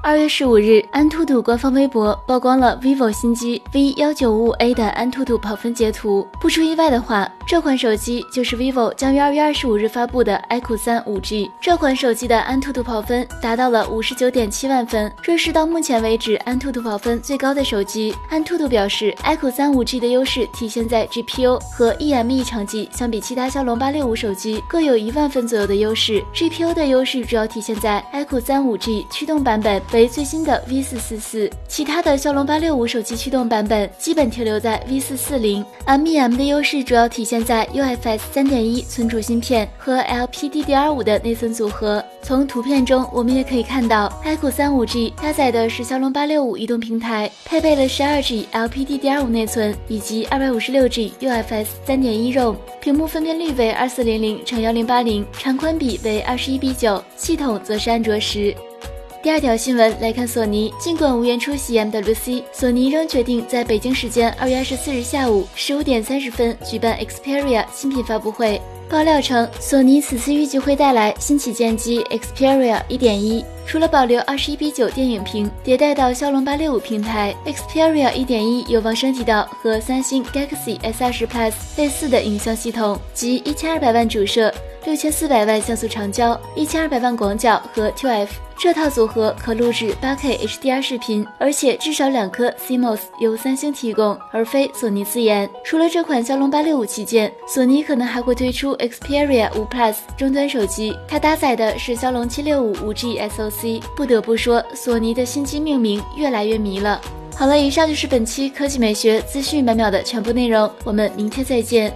二月十五日，安兔兔官方微博曝光了 vivo 新机 V 幺九五 A 的安兔兔跑分截图。不出意外的话，这款手机就是 vivo 将于二月二十五日发布的 iQOO 三五 G。这款手机的安兔兔跑分达到了五十九点七万分，这是到目前为止安兔兔跑分最高的手机。安兔兔表示，iQOO 三五 G 的优势体现在 GPU 和 EME 成绩相比其他骁龙八六五手机各有一万分左右的优势。GPU 的优势主要体现在 iQOO 三五 G 驱动版本。为最新的 V 四四四，其他的骁龙八六五手机驱动版本基本停留在 V 四四零。MEM 的优势主要体现在 UFS 三点一存储芯片和 LPDDR 五的内存组合。从图片中我们也可以看到，iQOO 三五 G 搭载的是骁龙八六五移动平台，配备了十二 G LPDDR 五内存以及二百五十六 G UFS 三点一 ROM，屏幕分辨率为二四零零乘幺零八零，长宽比为二十一比九，系统则是安卓十。第二条新闻来看，索尼尽管无缘出席 MWC，索尼仍决定在北京时间二月二十四日下午十五点三十分举办 Xperia 新品发布会。爆料称，索尼此次预计会带来新旗舰机 Xperia 一点一，除了保留二十一比九电影屏，迭代到骁龙八六五平台，Xperia 一点一有望升级到和三星 Galaxy S 二十 Plus 类似的影像系统，即一千二百万主摄。六千四百万像素长焦，一千二百万广角和 ToF，这套组合可录制八 K HDR 视频，而且至少两颗 CMOS 由三星提供，而非索尼自研。除了这款骁龙八六五旗舰，索尼可能还会推出 Xperia 5 Plus 终端手机，它搭载的是骁龙七六五五 G SoC。不得不说，索尼的新机命名越来越迷了。好了，以上就是本期科技美学资讯百秒的全部内容，我们明天再见。